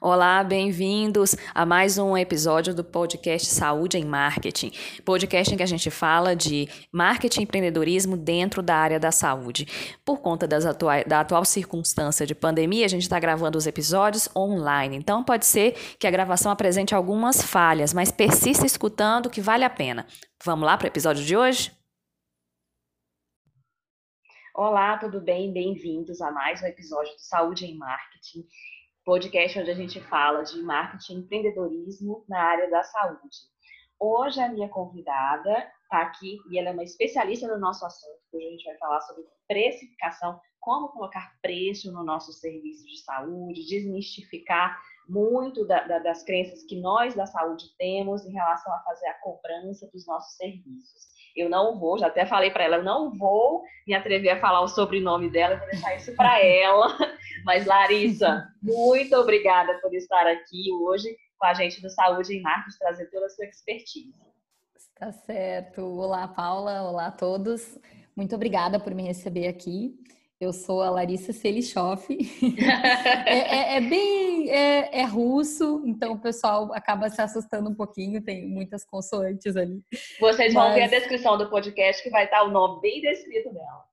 Olá, bem-vindos a mais um episódio do podcast Saúde em Marketing. Podcast em que a gente fala de marketing e empreendedorismo dentro da área da saúde. Por conta atua da atual circunstância de pandemia, a gente está gravando os episódios online. Então, pode ser que a gravação apresente algumas falhas, mas persista escutando que vale a pena. Vamos lá para o episódio de hoje? Olá, tudo bem? Bem-vindos a mais um episódio do Saúde em Marketing podcast onde a gente fala de marketing e empreendedorismo na área da saúde. Hoje a minha convidada está aqui e ela é uma especialista no nosso assunto. Hoje a gente vai falar sobre precificação, como colocar preço no nosso serviço de saúde, desmistificar muito da, da, das crenças que nós da saúde temos em relação a fazer a cobrança dos nossos serviços. Eu não vou, já até falei para ela, eu não vou me atrever a falar o sobrenome dela, vou deixar isso para ela. Mas, Larissa, muito obrigada por estar aqui hoje com a gente do Saúde em Marcos, trazer toda a sua expertise. Tá certo. Olá, Paula. Olá a todos. Muito obrigada por me receber aqui. Eu sou a Larissa Selichoff. é, é, é, bem é, é, russo, então o pessoal acaba se assustando um pouquinho, tem muitas consoantes ali. Vocês vão Mas... ver a descrição do podcast que vai estar o nome bem descrito dela.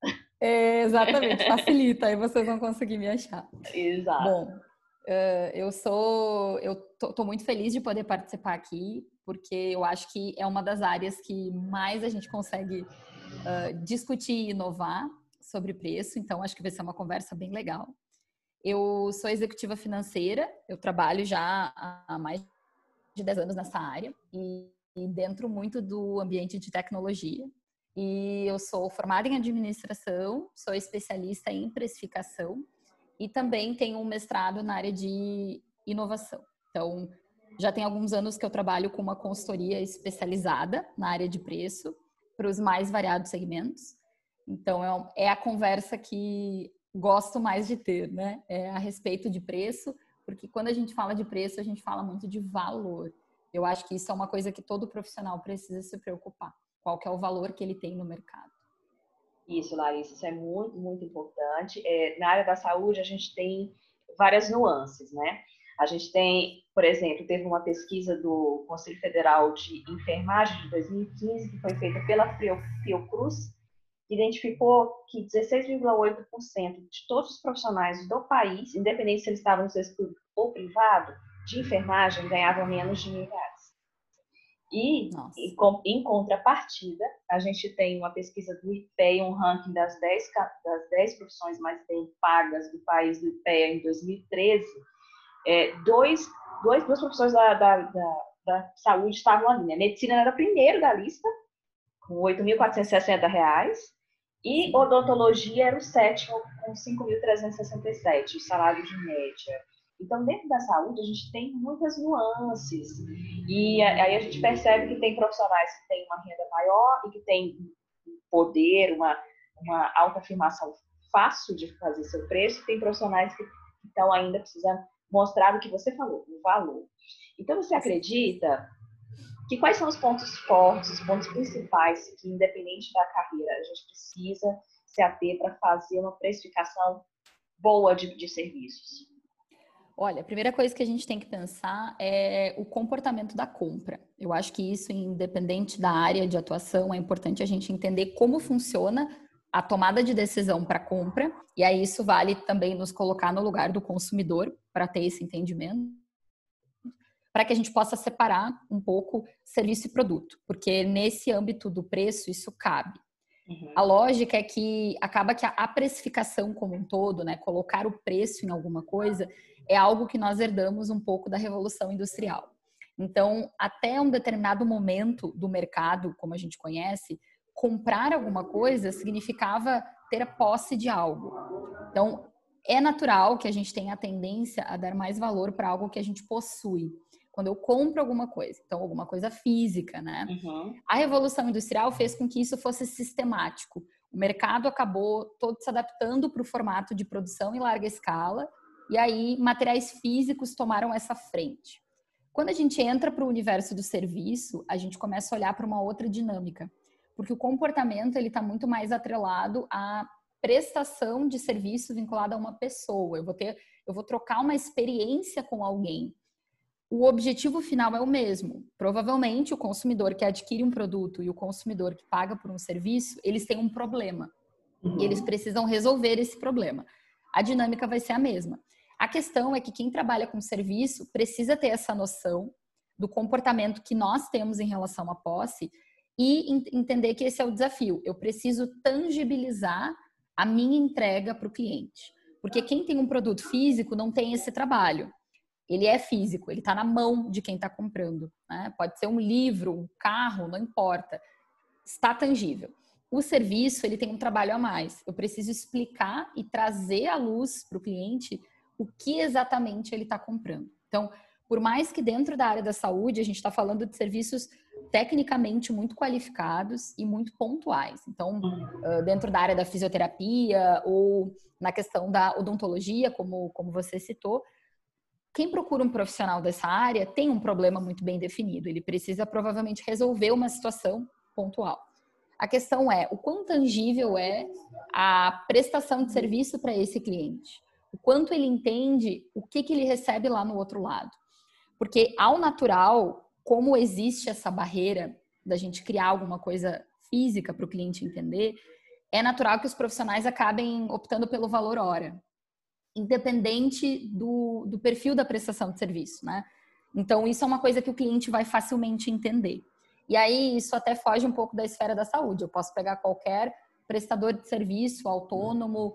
É, exatamente, facilita, aí vocês vão conseguir me achar. Exato. Bom, uh, eu sou, eu tô, tô, muito feliz de poder participar aqui, porque eu acho que é uma das áreas que mais a gente consegue uh, discutir e inovar sobre preço, então acho que vai ser uma conversa bem legal. Eu sou executiva financeira, eu trabalho já há mais de 10 anos nessa área e, e dentro muito do ambiente de tecnologia. E eu sou formada em administração, sou especialista em precificação e também tenho um mestrado na área de inovação. Então, já tem alguns anos que eu trabalho com uma consultoria especializada na área de preço para os mais variados segmentos. Então, é, é a conversa que gosto mais de ter, né? É a respeito de preço, porque quando a gente fala de preço, a gente fala muito de valor. Eu acho que isso é uma coisa que todo profissional precisa se preocupar. Qual que é o valor que ele tem no mercado? Isso, Larissa, isso é muito, muito importante. É, na área da saúde, a gente tem várias nuances, né? A gente tem, por exemplo, teve uma pesquisa do Conselho Federal de Enfermagem de 2015, que foi feita pela Fiocruz, identificou que 16,8% de todos os profissionais do país, independente se eles estavam no setor público ou privado, de enfermagem, ganhavam menos de mil reais. E, em, em contrapartida, a gente tem uma pesquisa do IPEA, um ranking das 10, das 10 profissões mais bem pagas do país do IPEA em 2013. É, dois, dois, duas profissões da, da, da, da saúde estavam ali. Né? Medicina era primeiro da lista, com R$ 8.460, e odontologia era o sétimo, com 5.367, o salário de média. Então, dentro da saúde, a gente tem muitas nuances. E aí a gente percebe que tem profissionais que têm uma renda maior e que têm poder, uma, uma autoafirmação fácil de fazer seu preço, e tem profissionais que estão ainda precisando mostrar o que você falou, o valor. Então, você acredita que quais são os pontos fortes, os pontos principais que, independente da carreira, a gente precisa se ater para fazer uma precificação boa de, de serviços? Olha, a primeira coisa que a gente tem que pensar é o comportamento da compra. Eu acho que isso, independente da área de atuação, é importante a gente entender como funciona a tomada de decisão para compra, e aí isso vale também nos colocar no lugar do consumidor para ter esse entendimento para que a gente possa separar um pouco serviço e produto, porque nesse âmbito do preço isso cabe. Uhum. A lógica é que acaba que a precificação como um todo, né, colocar o preço em alguma coisa, é algo que nós herdamos um pouco da revolução industrial. Então, até um determinado momento do mercado, como a gente conhece, comprar alguma coisa significava ter a posse de algo. Então, é natural que a gente tenha a tendência a dar mais valor para algo que a gente possui quando eu compro alguma coisa, então alguma coisa física, né? Uhum. A revolução industrial fez com que isso fosse sistemático. O mercado acabou todo se adaptando para o formato de produção em larga escala, e aí materiais físicos tomaram essa frente. Quando a gente entra para o universo do serviço, a gente começa a olhar para uma outra dinâmica, porque o comportamento ele está muito mais atrelado à prestação de serviço vinculada a uma pessoa. Eu vou ter eu vou trocar uma experiência com alguém. O objetivo final é o mesmo. Provavelmente o consumidor que adquire um produto e o consumidor que paga por um serviço, eles têm um problema. Uhum. E eles precisam resolver esse problema. A dinâmica vai ser a mesma. A questão é que quem trabalha com serviço precisa ter essa noção do comportamento que nós temos em relação à posse e entender que esse é o desafio. Eu preciso tangibilizar a minha entrega para o cliente. Porque quem tem um produto físico não tem esse trabalho. Ele é físico, ele está na mão de quem está comprando. Né? Pode ser um livro, um carro, não importa. Está tangível. O serviço ele tem um trabalho a mais. Eu preciso explicar e trazer à luz para o cliente o que exatamente ele está comprando. Então, por mais que dentro da área da saúde a gente está falando de serviços tecnicamente muito qualificados e muito pontuais. Então, dentro da área da fisioterapia ou na questão da odontologia, como, como você citou, quem procura um profissional dessa área tem um problema muito bem definido. Ele precisa provavelmente resolver uma situação pontual. A questão é o quão tangível é a prestação de serviço para esse cliente. O quanto ele entende o que, que ele recebe lá no outro lado. Porque ao natural, como existe essa barreira da gente criar alguma coisa física para o cliente entender, é natural que os profissionais acabem optando pelo valor hora, independente do, do perfil da prestação de serviço, né? Então, isso é uma coisa que o cliente vai facilmente entender. E aí, isso até foge um pouco da esfera da saúde. Eu posso pegar qualquer prestador de serviço, autônomo.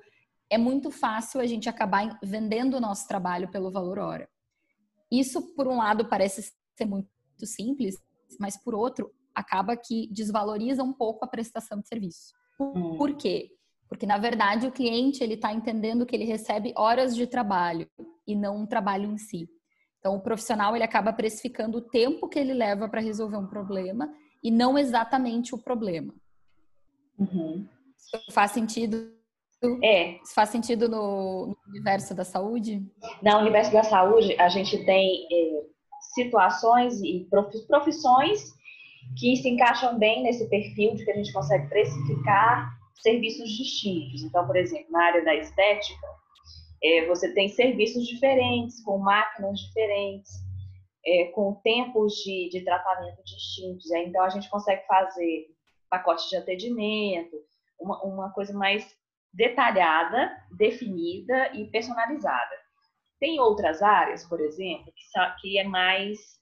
É muito fácil a gente acabar vendendo o nosso trabalho pelo valor hora. Isso, por um lado, parece ser muito simples, mas por outro, acaba que desvaloriza um pouco a prestação de serviço. Hum. Por quê? Porque na verdade o cliente ele está entendendo que ele recebe horas de trabalho e não um trabalho em si. Então o profissional ele acaba precificando o tempo que ele leva para resolver um problema e não exatamente o problema. Uhum. Faz sentido é. Isso faz sentido no, no, universo da saúde? No universo da saúde, a gente tem é, situações e profissões que se encaixam bem nesse perfil de que a gente consegue precificar serviços distintos. Então, por exemplo, na área da estética, é, você tem serviços diferentes, com máquinas diferentes, é, com tempos de, de tratamento distintos. É, então, a gente consegue fazer pacotes de atendimento, uma, uma coisa mais detalhada, definida e personalizada. Tem outras áreas, por exemplo, que, que é mais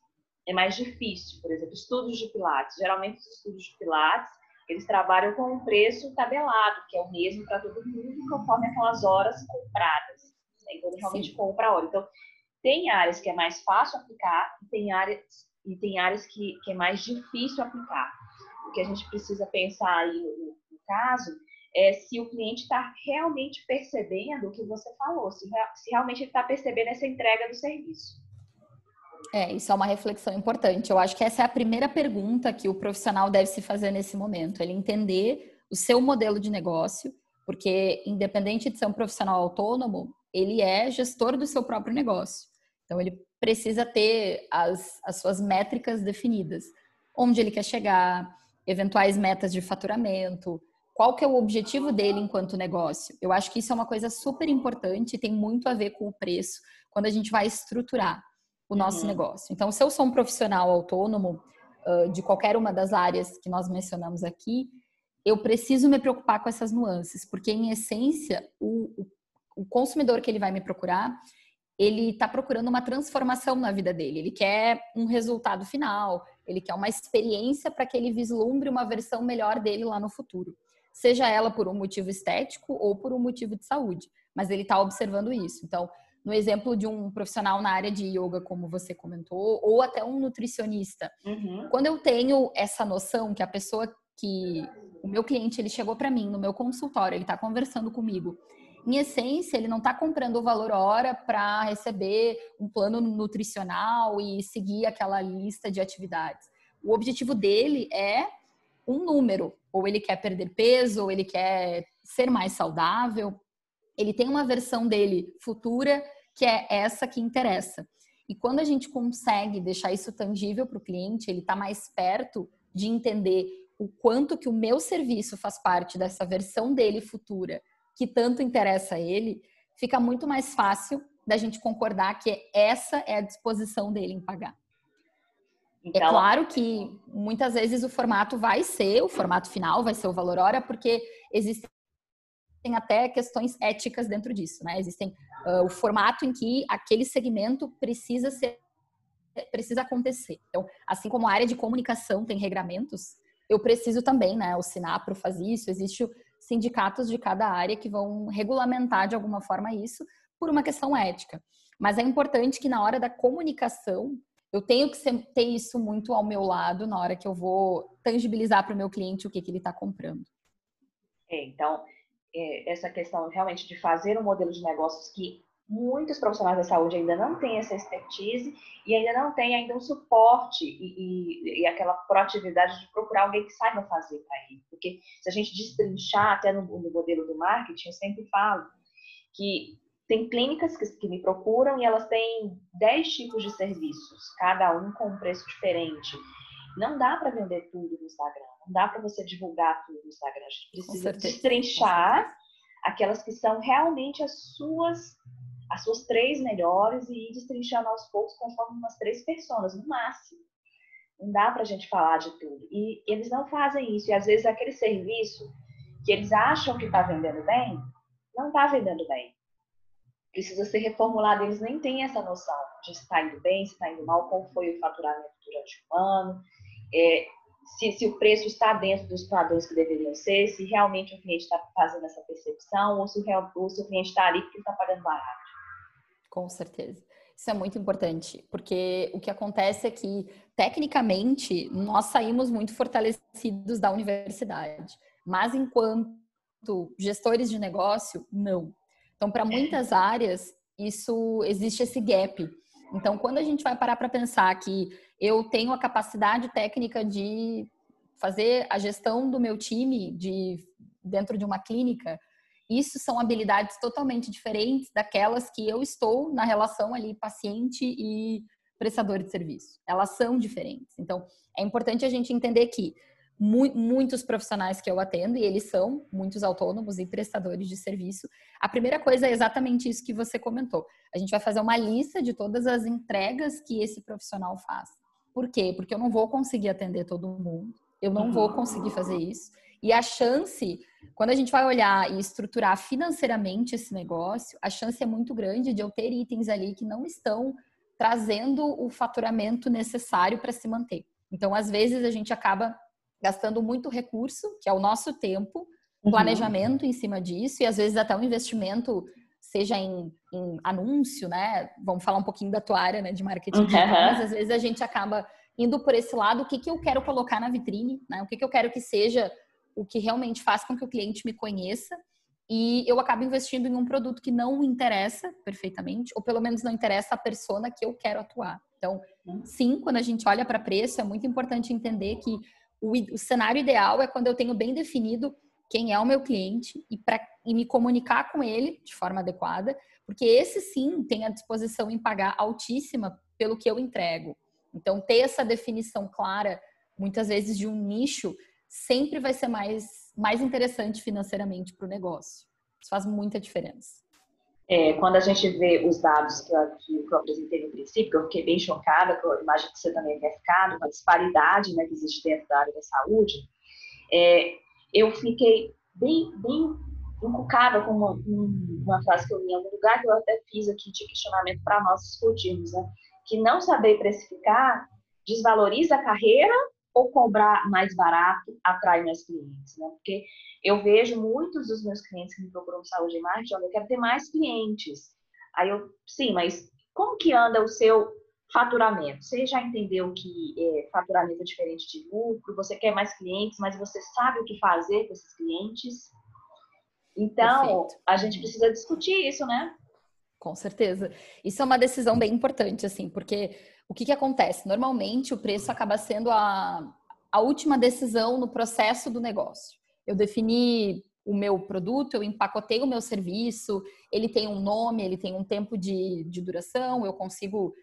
é mais difícil. Por exemplo, estudos de pilates. Geralmente os estudos de pilates eles trabalham com um preço tabelado, que é o mesmo para todo mundo, conforme aquelas horas compradas. Né? Então, realmente Sim. compra a hora. Então, tem áreas que é mais fácil aplicar e tem áreas, e tem áreas que, que é mais difícil aplicar. O que a gente precisa pensar aí no, no caso é se o cliente está realmente percebendo o que você falou, se, se realmente ele está percebendo essa entrega do serviço. É, isso é uma reflexão importante. Eu acho que essa é a primeira pergunta que o profissional deve se fazer nesse momento. Ele entender o seu modelo de negócio, porque independente de ser um profissional autônomo, ele é gestor do seu próprio negócio. Então ele precisa ter as, as suas métricas definidas. Onde ele quer chegar, eventuais metas de faturamento, qual que é o objetivo dele enquanto negócio. Eu acho que isso é uma coisa super importante e tem muito a ver com o preço quando a gente vai estruturar o nosso uhum. negócio. Então, se eu sou um profissional autônomo uh, de qualquer uma das áreas que nós mencionamos aqui, eu preciso me preocupar com essas nuances, porque em essência o, o, o consumidor que ele vai me procurar, ele está procurando uma transformação na vida dele. Ele quer um resultado final, ele quer uma experiência para que ele vislumbre uma versão melhor dele lá no futuro seja ela por um motivo estético ou por um motivo de saúde, mas ele está observando isso. Então, no exemplo de um profissional na área de yoga, como você comentou, ou até um nutricionista, uhum. quando eu tenho essa noção que a pessoa que o meu cliente ele chegou para mim no meu consultório, ele está conversando comigo. Em essência, ele não está comprando o valor hora para receber um plano nutricional e seguir aquela lista de atividades. O objetivo dele é um número, ou ele quer perder peso, ou ele quer ser mais saudável. Ele tem uma versão dele futura que é essa que interessa. E quando a gente consegue deixar isso tangível para o cliente, ele está mais perto de entender o quanto que o meu serviço faz parte dessa versão dele futura, que tanto interessa a ele, fica muito mais fácil da gente concordar que essa é a disposição dele em pagar. É então, é claro que muitas vezes o formato vai ser, o formato final vai ser o valor hora, porque existem até questões éticas dentro disso, né? Existem uh, o formato em que aquele segmento precisa ser precisa acontecer. Então, assim como a área de comunicação tem regramentos, eu preciso também, né? O Sinapro faz isso, existe sindicatos de cada área que vão regulamentar de alguma forma isso por uma questão ética. Mas é importante que na hora da comunicação eu tenho que ter isso muito ao meu lado na hora que eu vou tangibilizar para o meu cliente o que, que ele está comprando. É, então, essa questão realmente de fazer um modelo de negócios que muitos profissionais da saúde ainda não têm essa expertise e ainda não têm ainda um suporte e, e, e aquela proatividade de procurar alguém que saiba fazer para ele. Porque se a gente destrinchar até no, no modelo do marketing, eu sempre falo que tem clínicas que, que, me procuram e elas têm 10 tipos de serviços, cada um com um preço diferente. Não dá para vender tudo no Instagram, não dá para você divulgar tudo no Instagram. A gente precisa destrinchar aquelas que são realmente as suas as suas três melhores e ir destrinchando aos poucos conforme umas três pessoas, no máximo. Não dá para a gente falar de tudo. E eles não fazem isso. E às vezes aquele serviço que eles acham que está vendendo bem, não está vendendo bem precisa ser reformulado. Eles nem têm essa noção de se está indo bem, se está indo mal, como foi o faturamento durante o ano, é, se, se, o preço está dentro dos padrões que deveriam ser, se realmente o cliente está fazendo essa percepção ou se o, real, ou se o cliente está ali porque está pagando barato. Com certeza. Isso é muito importante, porque o que acontece é que, tecnicamente, nós saímos muito fortalecidos da universidade, mas enquanto gestores de negócio, não. Então, para muitas áreas, isso existe esse gap. Então, quando a gente vai parar para pensar que eu tenho a capacidade técnica de fazer a gestão do meu time de dentro de uma clínica, isso são habilidades totalmente diferentes daquelas que eu estou na relação ali paciente e prestador de serviço. Elas são diferentes. Então, é importante a gente entender que mu muitos profissionais que eu atendo, e eles são muitos autônomos e prestadores de serviço. A primeira coisa é exatamente isso que você comentou. A gente vai fazer uma lista de todas as entregas que esse profissional faz. Por quê? Porque eu não vou conseguir atender todo mundo, eu não vou conseguir fazer isso. E a chance, quando a gente vai olhar e estruturar financeiramente esse negócio, a chance é muito grande de eu ter itens ali que não estão trazendo o faturamento necessário para se manter. Então, às vezes, a gente acaba gastando muito recurso, que é o nosso tempo, uhum. planejamento uhum. em cima disso, e às vezes até um investimento, seja em, em, anúncio, né? Vamos falar um pouquinho da tua área né, de marketing uhum. mas às vezes a gente acaba indo por esse lado, o que, que eu quero colocar na vitrine, né? O que, que eu quero que seja o que realmente faz com que o cliente me conheça e eu acabo investindo em um produto que não interessa perfeitamente, ou pelo menos não interessa a persona que eu quero atuar. Então, sim, quando a gente olha para preço, é muito importante entender que o, o cenário ideal é quando eu tenho bem definido quem é o meu cliente e, pra, e me comunicar com ele de forma adequada, porque esse sim tem a disposição em pagar altíssima pelo que eu entrego. Então, ter essa definição clara, muitas vezes de um nicho, sempre vai ser mais, mais interessante financeiramente para o negócio. Isso faz muita diferença. É, quando a gente vê os dados que eu, que eu, apresentei no princípio, eu fiquei bem chocada, que eu imagino que você também tenha ficado, com a disparidade né, que existe dentro da área da saúde, é, eu fiquei bem, bem encucada com uma, uma frase que eu li em algum lugar, que eu até fiz aqui de questionamento para nós discutirmos, né? que não saber precificar desvaloriza a carreira ou cobrar mais barato atrai mais clientes, né? Porque eu vejo muitos dos meus clientes que me procuram saúde e marketing, olha, eu quero ter mais clientes. Aí eu, sim, mas como que anda o seu faturamento? Você já entendeu que é, faturamento é diferente de lucro, você quer mais clientes, mas você sabe o que fazer com esses clientes? Então, Perfeito. a gente precisa discutir isso, né? Com certeza. Isso é uma decisão bem importante, assim, porque o que, que acontece? Normalmente o preço acaba sendo a, a última decisão no processo do negócio. Eu defini o meu produto, eu empacotei o meu serviço, ele tem um nome, ele tem um tempo de, de duração, eu consigo.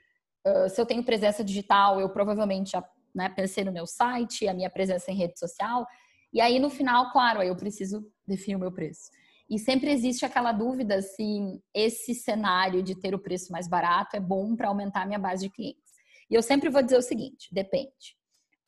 Uh, se eu tenho presença digital, eu provavelmente já né, pensei no meu site, a minha presença em rede social. E aí, no final, claro, eu preciso definir o meu preço. E sempre existe aquela dúvida se esse cenário de ter o preço mais barato é bom para aumentar a minha base de clientes. E eu sempre vou dizer o seguinte: depende.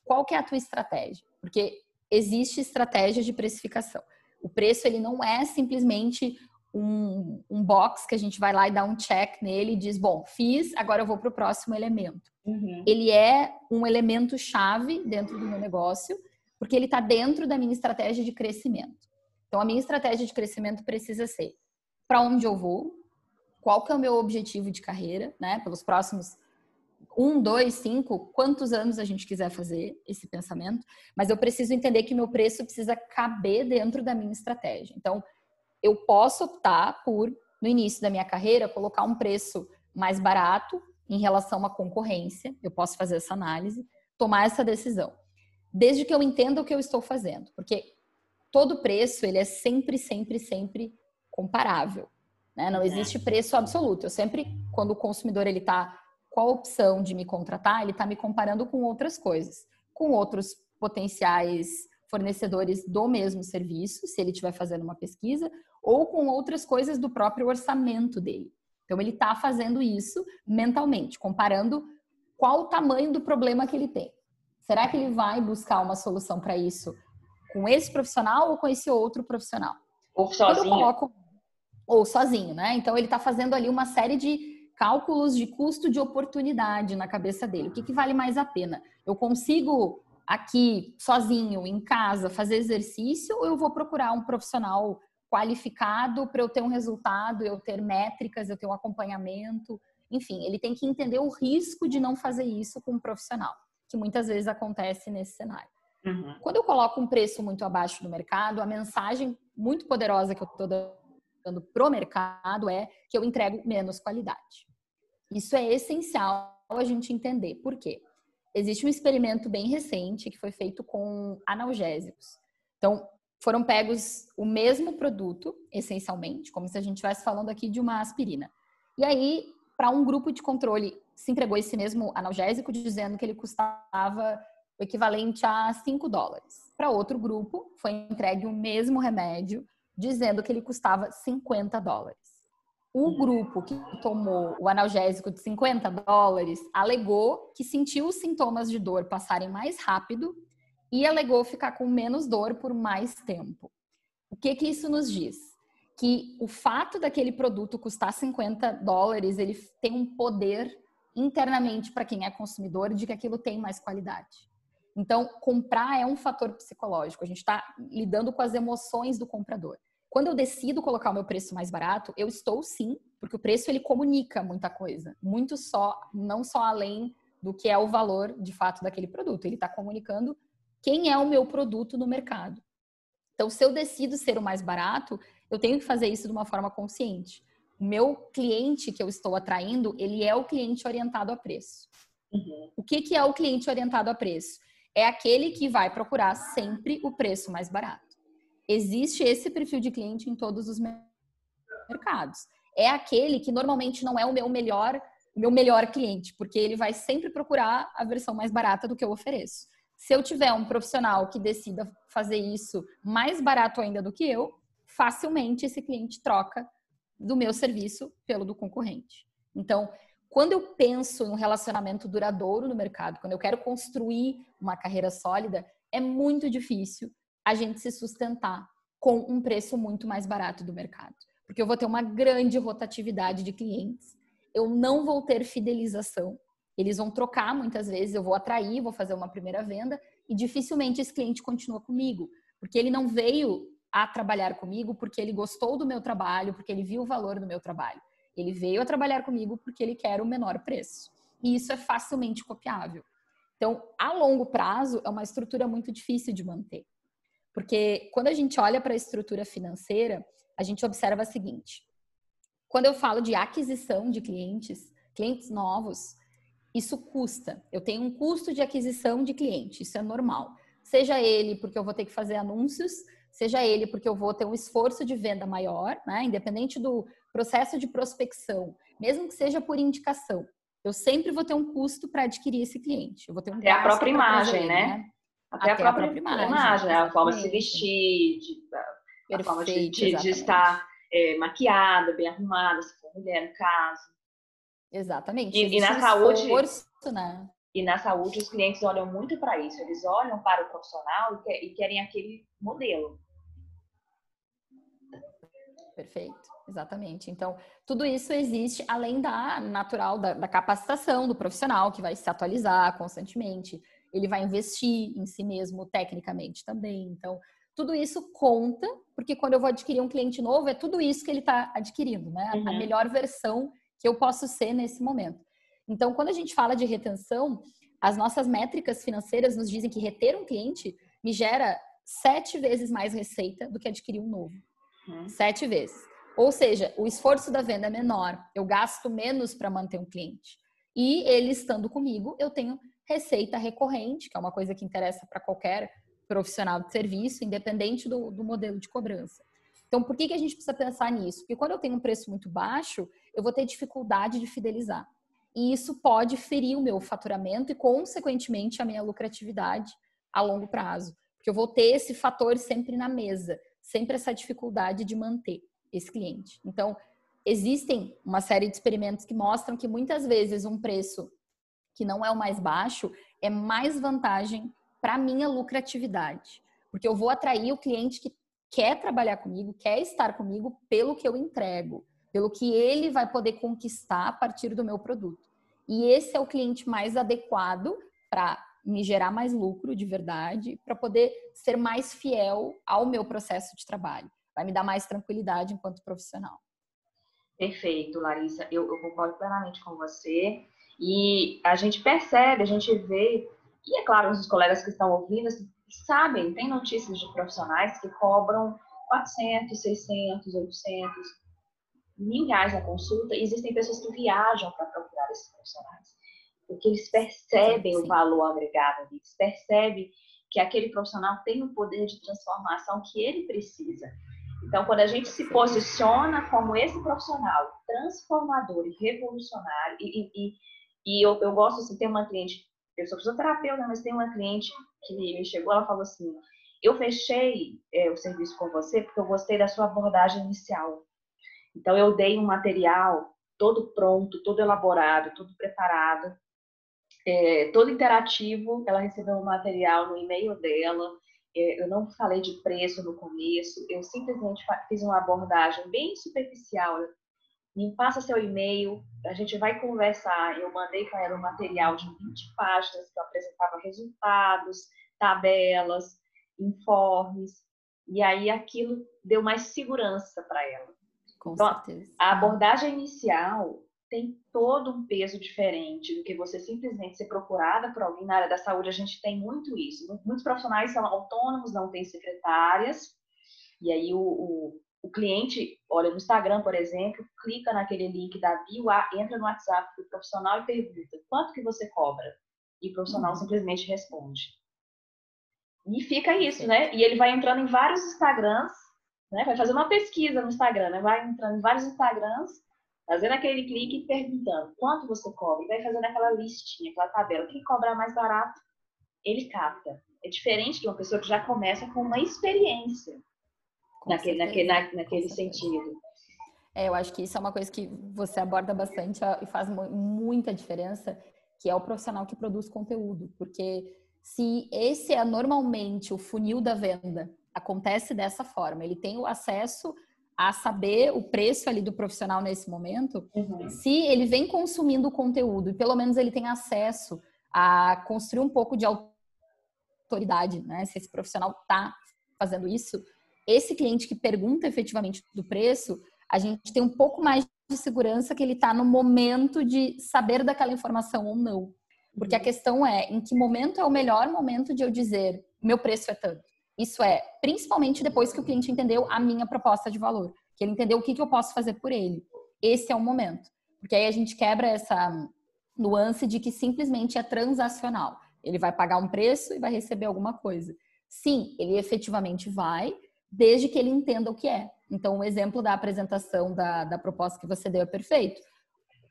Qual que é a tua estratégia? Porque existe estratégia de precificação. O preço ele não é simplesmente um, um box que a gente vai lá e dá um check nele e diz, bom, fiz, agora eu vou para o próximo elemento. Uhum. Ele é um elemento chave dentro do meu negócio, porque ele está dentro da minha estratégia de crescimento. Então, a minha estratégia de crescimento precisa ser para onde eu vou, qual que é o meu objetivo de carreira, né? Pelos próximos um, dois, cinco, quantos anos a gente quiser fazer esse pensamento, mas eu preciso entender que meu preço precisa caber dentro da minha estratégia. Então, eu posso optar por, no início da minha carreira, colocar um preço mais barato em relação à concorrência, eu posso fazer essa análise, tomar essa decisão. Desde que eu entenda o que eu estou fazendo, porque todo preço ele é sempre, sempre, sempre comparável. Né? Não existe preço absoluto. Eu sempre, quando o consumidor ele está com a opção de me contratar, ele está me comparando com outras coisas, com outros potenciais fornecedores do mesmo serviço, se ele estiver fazendo uma pesquisa, ou com outras coisas do próprio orçamento dele. Então, ele está fazendo isso mentalmente, comparando qual o tamanho do problema que ele tem. Será que ele vai buscar uma solução para isso com esse profissional ou com esse outro profissional? Ou sozinho. Coloco, ou sozinho, né? Então, ele está fazendo ali uma série de cálculos de custo de oportunidade na cabeça dele. O que, que vale mais a pena? Eu consigo aqui, sozinho, em casa, fazer exercício ou eu vou procurar um profissional qualificado para eu ter um resultado, eu ter métricas, eu ter um acompanhamento. Enfim, ele tem que entender o risco de não fazer isso com um profissional, que muitas vezes acontece nesse cenário. Uhum. Quando eu coloco um preço muito abaixo do mercado, a mensagem muito poderosa que eu estou dando pro mercado é que eu entrego menos qualidade. Isso é essencial a gente entender. Por quê? Existe um experimento bem recente que foi feito com analgésicos. Então, foram pegos o mesmo produto, essencialmente, como se a gente estivesse falando aqui de uma aspirina. E aí, para um grupo de controle, se entregou esse mesmo analgésico, dizendo que ele custava o equivalente a 5 dólares. Para outro grupo, foi entregue o mesmo remédio, dizendo que ele custava 50 dólares. O grupo que tomou o analgésico de 50 dólares alegou que sentiu os sintomas de dor passarem mais rápido e alegou ficar com menos dor por mais tempo. O que que isso nos diz? Que o fato daquele produto custar 50 dólares, ele tem um poder internamente para quem é consumidor de que aquilo tem mais qualidade. Então, comprar é um fator psicológico. A gente está lidando com as emoções do comprador. Quando eu decido colocar o meu preço mais barato, eu estou sim, porque o preço ele comunica muita coisa, muito só, não só além do que é o valor de fato daquele produto. Ele está comunicando quem é o meu produto no mercado. Então, se eu decido ser o mais barato, eu tenho que fazer isso de uma forma consciente. O meu cliente que eu estou atraindo, ele é o cliente orientado a preço. Uhum. O que, que é o cliente orientado a preço? É aquele que vai procurar sempre o preço mais barato. Existe esse perfil de cliente em todos os mercados. É aquele que normalmente não é o meu melhor, o meu melhor cliente, porque ele vai sempre procurar a versão mais barata do que eu ofereço. Se eu tiver um profissional que decida fazer isso mais barato ainda do que eu, facilmente esse cliente troca do meu serviço pelo do concorrente. Então, quando eu penso em um relacionamento duradouro no mercado, quando eu quero construir uma carreira sólida, é muito difícil a gente se sustentar com um preço muito mais barato do mercado. Porque eu vou ter uma grande rotatividade de clientes, eu não vou ter fidelização, eles vão trocar muitas vezes, eu vou atrair, vou fazer uma primeira venda e dificilmente esse cliente continua comigo, porque ele não veio a trabalhar comigo porque ele gostou do meu trabalho, porque ele viu o valor do meu trabalho. Ele veio a trabalhar comigo porque ele quer o menor preço. E isso é facilmente copiável. Então, a longo prazo, é uma estrutura muito difícil de manter. Porque quando a gente olha para a estrutura financeira, a gente observa o seguinte: quando eu falo de aquisição de clientes, clientes novos, isso custa. Eu tenho um custo de aquisição de cliente, isso é normal. Seja ele porque eu vou ter que fazer anúncios, seja ele porque eu vou ter um esforço de venda maior, né? independente do processo de prospecção, mesmo que seja por indicação. Eu sempre vou ter um custo para adquirir esse cliente. Eu vou ter um Até a própria imagem, né? né? Até, Até, a própria, a própria imagem, imagem a forma de se vestir, de Perfeito, a forma de, de, de estar é, maquiada, bem arrumada, se for mulher, no caso. Exatamente. E, e na saúde. Esforço, né? E na saúde, os clientes olham muito para isso. Eles olham para o profissional e, e querem aquele modelo. Perfeito, exatamente. Então, tudo isso existe além da natural, da, da, capacitação do profissional, que vai se atualizar constantemente. Ele vai investir em si mesmo tecnicamente também. Então, tudo isso conta, porque quando eu vou adquirir um cliente novo, é tudo isso que ele está adquirindo, né? Uhum. A melhor versão que eu posso ser nesse momento. Então, quando a gente fala de retenção, as nossas métricas financeiras nos dizem que reter um cliente me gera sete vezes mais receita do que adquirir um novo. Uhum. Sete vezes. Ou seja, o esforço da venda é menor, eu gasto menos para manter um cliente. E ele estando comigo, eu tenho receita recorrente, que é uma coisa que interessa para qualquer profissional de serviço, independente do, do modelo de cobrança. Então, por que, que a gente precisa pensar nisso? Porque quando eu tenho um preço muito baixo, eu vou ter dificuldade de fidelizar. E isso pode ferir o meu faturamento e, consequentemente, a minha lucratividade a longo prazo. Porque eu vou ter esse fator sempre na mesa, sempre essa dificuldade de manter esse cliente. Então, existem uma série de experimentos que mostram que muitas vezes um preço que não é o mais baixo é mais vantagem para minha lucratividade, porque eu vou atrair o cliente que quer trabalhar comigo, quer estar comigo pelo que eu entrego, pelo que ele vai poder conquistar a partir do meu produto. E esse é o cliente mais adequado para me gerar mais lucro de verdade, para poder ser mais fiel ao meu processo de trabalho. Vai me dar mais tranquilidade enquanto profissional. Perfeito, Larissa. Eu, eu concordo plenamente com você. E a gente percebe, a gente vê e é claro, os colegas que estão ouvindo sabem, tem notícias de profissionais que cobram 400, 600, 800, mil reais na consulta. Existem pessoas que viajam para procurar esses profissionais, porque eles percebem o valor agregado, eles percebem que aquele profissional tem o poder de transformação que ele precisa. Então, quando a gente se posiciona como esse profissional transformador e revolucionário, e, e, e eu, eu gosto de assim, ter uma cliente eu sou fisioterapeuta, mas tem uma cliente que me chegou, ela falou assim, eu fechei é, o serviço com você porque eu gostei da sua abordagem inicial. Então, eu dei um material todo pronto, todo elaborado, todo preparado, é, todo interativo. Ela recebeu o um material no e-mail dela. É, eu não falei de preço no começo, eu simplesmente fiz uma abordagem bem superficial me passa seu e-mail, a gente vai conversar. Eu mandei para ela um material de 20 páginas que apresentava resultados, tabelas, informes, e aí aquilo deu mais segurança para ela. Com então, certeza. A abordagem inicial tem todo um peso diferente do que você simplesmente ser procurada por alguém na área da saúde. A gente tem muito isso. Muitos profissionais são autônomos, não têm secretárias, e aí o, o o cliente olha no Instagram, por exemplo, clica naquele link da bio, entra no WhatsApp do profissional e pergunta quanto que você cobra? E o profissional uhum. simplesmente responde. E fica isso, né? E ele vai entrando em vários Instagrams, né? Vai fazer uma pesquisa no Instagram, né? Vai entrando em vários Instagrams, fazendo aquele clique e perguntando quanto você cobra. E vai fazendo aquela listinha, aquela tabela. Quem cobra mais barato, ele capta. É diferente de uma pessoa que já começa com uma experiência naquele, naquele, na, naquele sentido. É, eu acho que isso é uma coisa que você aborda bastante e faz muita diferença, que é o profissional que produz conteúdo. Porque se esse é normalmente o funil da venda, acontece dessa forma, ele tem o acesso a saber o preço ali do profissional nesse momento, uhum. se ele vem consumindo o conteúdo e pelo menos ele tem acesso a construir um pouco de autoridade, né? Se esse profissional está fazendo isso, esse cliente que pergunta efetivamente do preço, a gente tem um pouco mais de segurança que ele está no momento de saber daquela informação ou não. Porque a uhum. questão é em que momento é o melhor momento de eu dizer meu preço é tanto. Isso é, principalmente depois que o cliente entendeu a minha proposta de valor, que ele entendeu o que, que eu posso fazer por ele. Esse é o momento. Porque aí a gente quebra essa nuance de que simplesmente é transacional. Ele vai pagar um preço e vai receber alguma coisa. Sim, ele efetivamente vai, desde que ele entenda o que é. Então, o exemplo da apresentação da, da proposta que você deu é perfeito.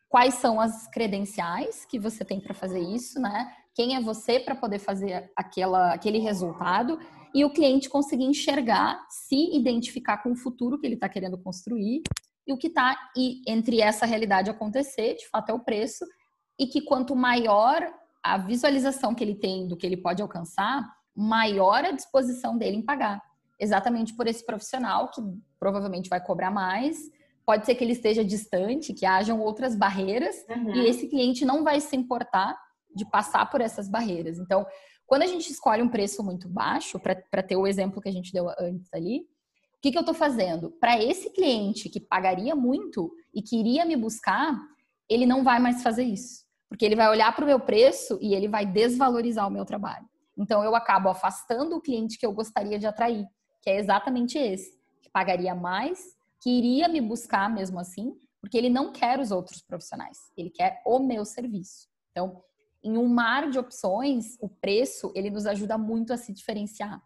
quais são as credenciais que você tem para fazer isso, né? Quem é você para poder fazer aquela, aquele resultado e o cliente conseguir enxergar, se identificar com o futuro que ele está querendo construir e o que está entre essa realidade acontecer, de fato, é o preço, e que quanto maior a visualização que ele tem do que ele pode alcançar, maior a disposição dele em pagar. Exatamente por esse profissional que provavelmente vai cobrar mais, pode ser que ele esteja distante, que hajam outras barreiras, uhum. e esse cliente não vai se importar de passar por essas barreiras. Então, quando a gente escolhe um preço muito baixo, para ter o exemplo que a gente deu antes ali, o que, que eu estou fazendo? Para esse cliente que pagaria muito e que iria me buscar, ele não vai mais fazer isso. Porque ele vai olhar para o meu preço e ele vai desvalorizar o meu trabalho. Então, eu acabo afastando o cliente que eu gostaria de atrair, que é exatamente esse, que pagaria mais, que iria me buscar mesmo assim, porque ele não quer os outros profissionais, ele quer o meu serviço. Então, em um mar de opções, o preço ele nos ajuda muito a se diferenciar.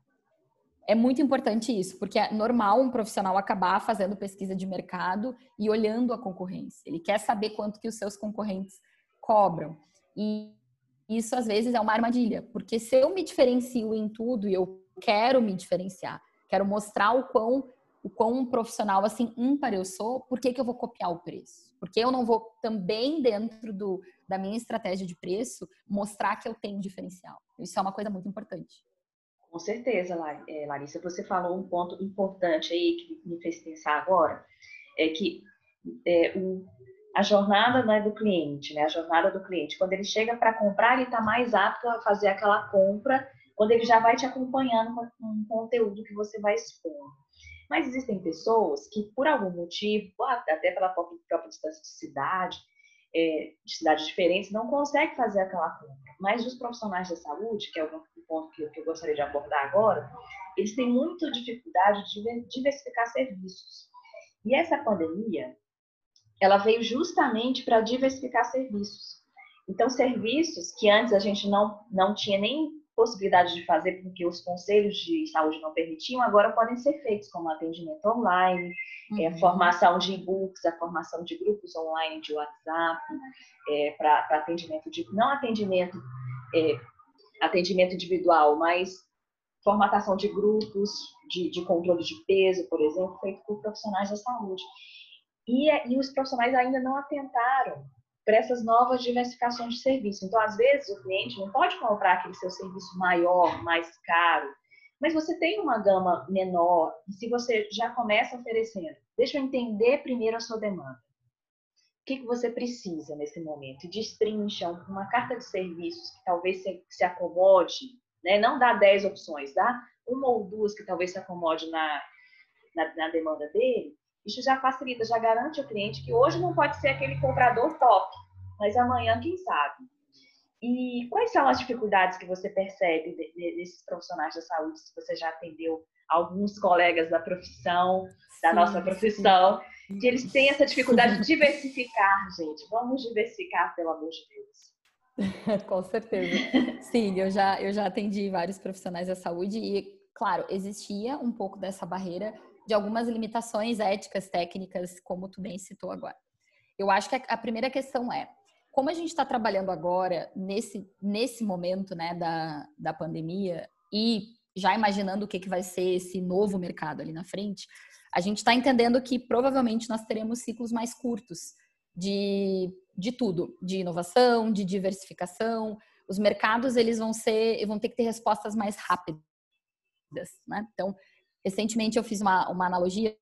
É muito importante isso, porque é normal um profissional acabar fazendo pesquisa de mercado e olhando a concorrência. Ele quer saber quanto que os seus concorrentes cobram. E isso às vezes é uma armadilha, porque se eu me diferencio em tudo e eu quero me diferenciar, quero mostrar o quão o quão profissional assim ímpar eu sou, por que, que eu vou copiar o preço? Porque eu não vou também dentro do, da minha estratégia de preço mostrar que eu tenho diferencial. Isso é uma coisa muito importante. Com certeza, é, Larissa, você falou um ponto importante aí que me fez pensar agora, é que é, o, a jornada né, do cliente, né, a jornada do cliente, quando ele chega para comprar, ele está mais apto a fazer aquela compra quando ele já vai te acompanhando com o conteúdo que você vai expor. Mas existem pessoas que, por algum motivo, até pela própria distância de cidade, é, de cidades diferentes, não conseguem fazer aquela compra. Mas os profissionais da saúde, que é o ponto que, que eu gostaria de abordar agora, eles têm muita dificuldade de diversificar serviços. E essa pandemia, ela veio justamente para diversificar serviços. Então, serviços que antes a gente não, não tinha nem possibilidade de fazer porque os conselhos de saúde não permitiam, agora podem ser feitos, como atendimento online, é, uhum. é, formação de e-books, a formação de grupos online de WhatsApp, é, para atendimento de. não atendimento, é, atendimento individual, mas formatação de grupos de, de, controle de peso, por exemplo, feito por profissionais da saúde. E, e os profissionais ainda não atentaram para essas novas diversificações de serviço. Então, às vezes, o cliente não pode comprar aquele seu serviço maior, mais caro, mas você tem uma gama menor, e se você já começa oferecendo, deixa eu entender primeiro a sua demanda. O que, que você precisa nesse momento? Destrincha uma carta de serviços que talvez se, se acomode, né? não dá 10 opções, dá uma ou duas que talvez se acomode na, na, na demanda dele, isso já facilita, já garante ao cliente que hoje não pode ser aquele comprador top, mas amanhã, quem sabe. E quais são as dificuldades que você percebe desses profissionais da saúde, se você já atendeu alguns colegas da profissão, da sim, nossa profissão, sim. que eles têm essa dificuldade de diversificar, gente. Vamos diversificar, pelo amor de Deus. Com certeza. Sim, eu já, eu já atendi vários profissionais da saúde e, claro, existia um pouco dessa barreira de algumas limitações éticas, técnicas, como tu bem citou agora. Eu acho que a primeira questão é, como a gente está trabalhando agora, nesse, nesse momento né, da, da pandemia, e já imaginando o que, que vai ser esse novo mercado ali na frente, a gente está entendendo que provavelmente nós teremos ciclos mais curtos de, de tudo, de inovação, de diversificação. Os mercados eles vão ser, vão ter que ter respostas mais rápidas, né? Então, Recentemente eu fiz uma, uma analogia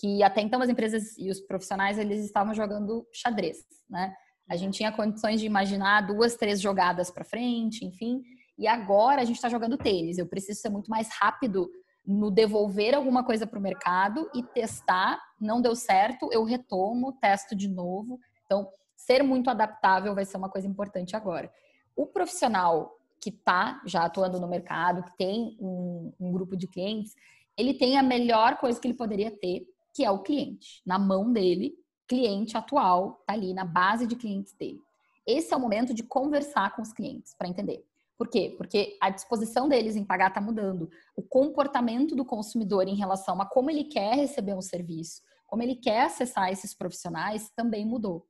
que até então as empresas e os profissionais eles estavam jogando xadrez, né? A gente tinha condições de imaginar duas, três jogadas para frente, enfim. E agora a gente está jogando tênis. Eu preciso ser muito mais rápido no devolver alguma coisa para o mercado e testar. Não deu certo, eu retomo, testo de novo. Então, ser muito adaptável vai ser uma coisa importante agora. O profissional que está já atuando no mercado, que tem um, um grupo de clientes, ele tem a melhor coisa que ele poderia ter, que é o cliente. Na mão dele, cliente atual, tá ali na base de clientes dele. Esse é o momento de conversar com os clientes para entender. Por quê? Porque a disposição deles em pagar está mudando. O comportamento do consumidor em relação a como ele quer receber um serviço, como ele quer acessar esses profissionais, também mudou.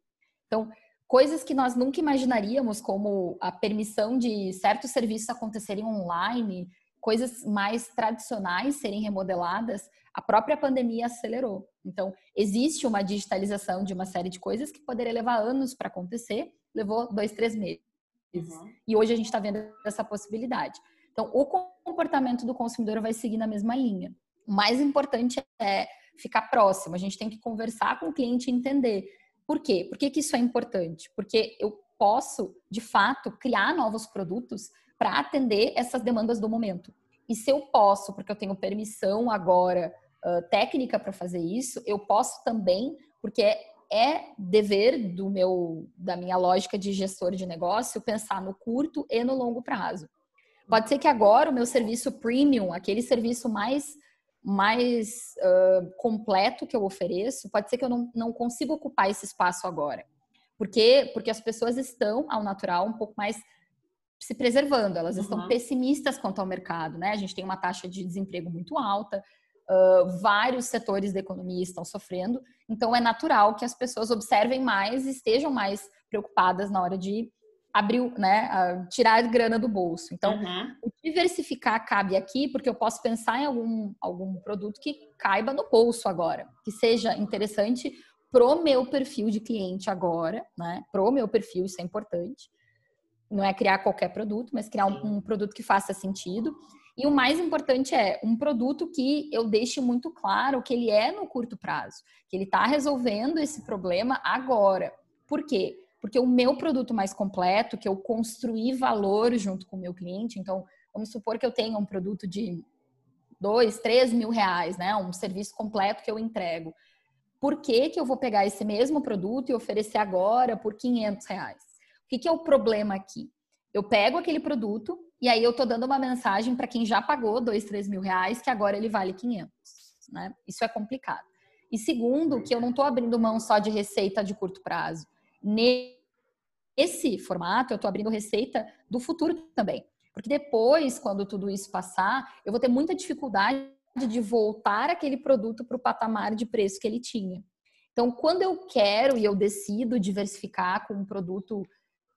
Então, coisas que nós nunca imaginaríamos, como a permissão de certos serviços acontecerem online, coisas mais tradicionais serem remodeladas, a própria pandemia acelerou. Então, existe uma digitalização de uma série de coisas que poderia levar anos para acontecer, levou dois, três meses. Uhum. E hoje a gente está vendo essa possibilidade. Então, o comportamento do consumidor vai seguir na mesma linha. O mais importante é ficar próximo. A gente tem que conversar com o cliente e entender. Por quê? Por que, que isso é importante? Porque eu posso, de fato, criar novos produtos para atender essas demandas do momento. E se eu posso, porque eu tenho permissão agora uh, técnica para fazer isso, eu posso também, porque é, é dever do meu da minha lógica de gestor de negócio pensar no curto e no longo prazo. Pode ser que agora o meu serviço premium, aquele serviço mais, mais uh, completo que eu ofereço, pode ser que eu não, não consiga ocupar esse espaço agora. Por quê? Porque as pessoas estão, ao natural, um pouco mais se preservando, elas estão uhum. pessimistas quanto ao mercado, né? A gente tem uma taxa de desemprego muito alta, uh, vários setores da economia estão sofrendo, então é natural que as pessoas observem mais e estejam mais preocupadas na hora de abrir, né, tirar grana do bolso. Então, uhum. diversificar cabe aqui, porque eu posso pensar em algum, algum produto que caiba no bolso agora, que seja interessante pro meu perfil de cliente agora, né? Pro meu perfil, isso é importante. Não é criar qualquer produto, mas criar um, um produto que faça sentido. E o mais importante é um produto que eu deixe muito claro que ele é no curto prazo, que ele está resolvendo esse problema agora. Por quê? Porque o meu produto mais completo, que eu construí valor junto com o meu cliente, então vamos supor que eu tenha um produto de dois, três mil reais, né? Um serviço completo que eu entrego. Por que, que eu vou pegar esse mesmo produto e oferecer agora por 500 reais? O que, que é o problema aqui? Eu pego aquele produto e aí eu tô dando uma mensagem para quem já pagou dois, três mil reais que agora ele vale 500, né? Isso é complicado. E segundo, que eu não estou abrindo mão só de receita de curto prazo. Nesse formato, eu estou abrindo receita do futuro também. Porque depois, quando tudo isso passar, eu vou ter muita dificuldade de voltar aquele produto para o patamar de preço que ele tinha. Então, quando eu quero e eu decido diversificar com um produto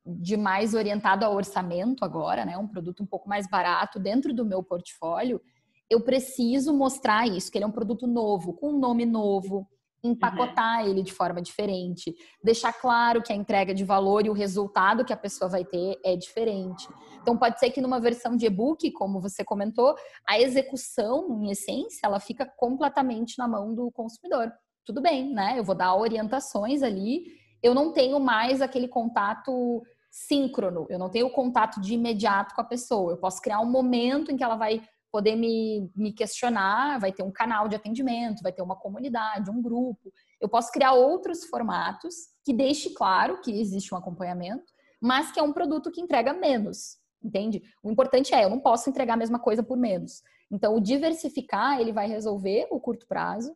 de mais orientado ao orçamento agora, né, um produto um pouco mais barato dentro do meu portfólio, eu preciso mostrar isso, que ele é um produto novo, com um nome novo, empacotar uhum. ele de forma diferente, deixar claro que a entrega de valor e o resultado que a pessoa vai ter é diferente. Então pode ser que numa versão de e-book, como você comentou, a execução, em essência, ela fica completamente na mão do consumidor. Tudo bem, né? Eu vou dar orientações ali. Eu não tenho mais aquele contato síncrono, eu não tenho contato de imediato com a pessoa. Eu posso criar um momento em que ela vai poder me, me questionar, vai ter um canal de atendimento, vai ter uma comunidade, um grupo. Eu posso criar outros formatos que deixe claro que existe um acompanhamento, mas que é um produto que entrega menos, entende? O importante é, eu não posso entregar a mesma coisa por menos. Então, o diversificar, ele vai resolver o curto prazo,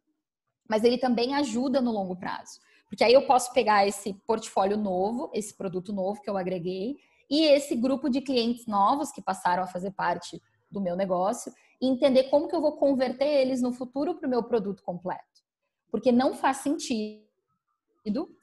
mas ele também ajuda no longo prazo. Porque aí eu posso pegar esse portfólio novo, esse produto novo que eu agreguei, e esse grupo de clientes novos que passaram a fazer parte do meu negócio e entender como que eu vou converter eles no futuro para o meu produto completo. Porque não faz sentido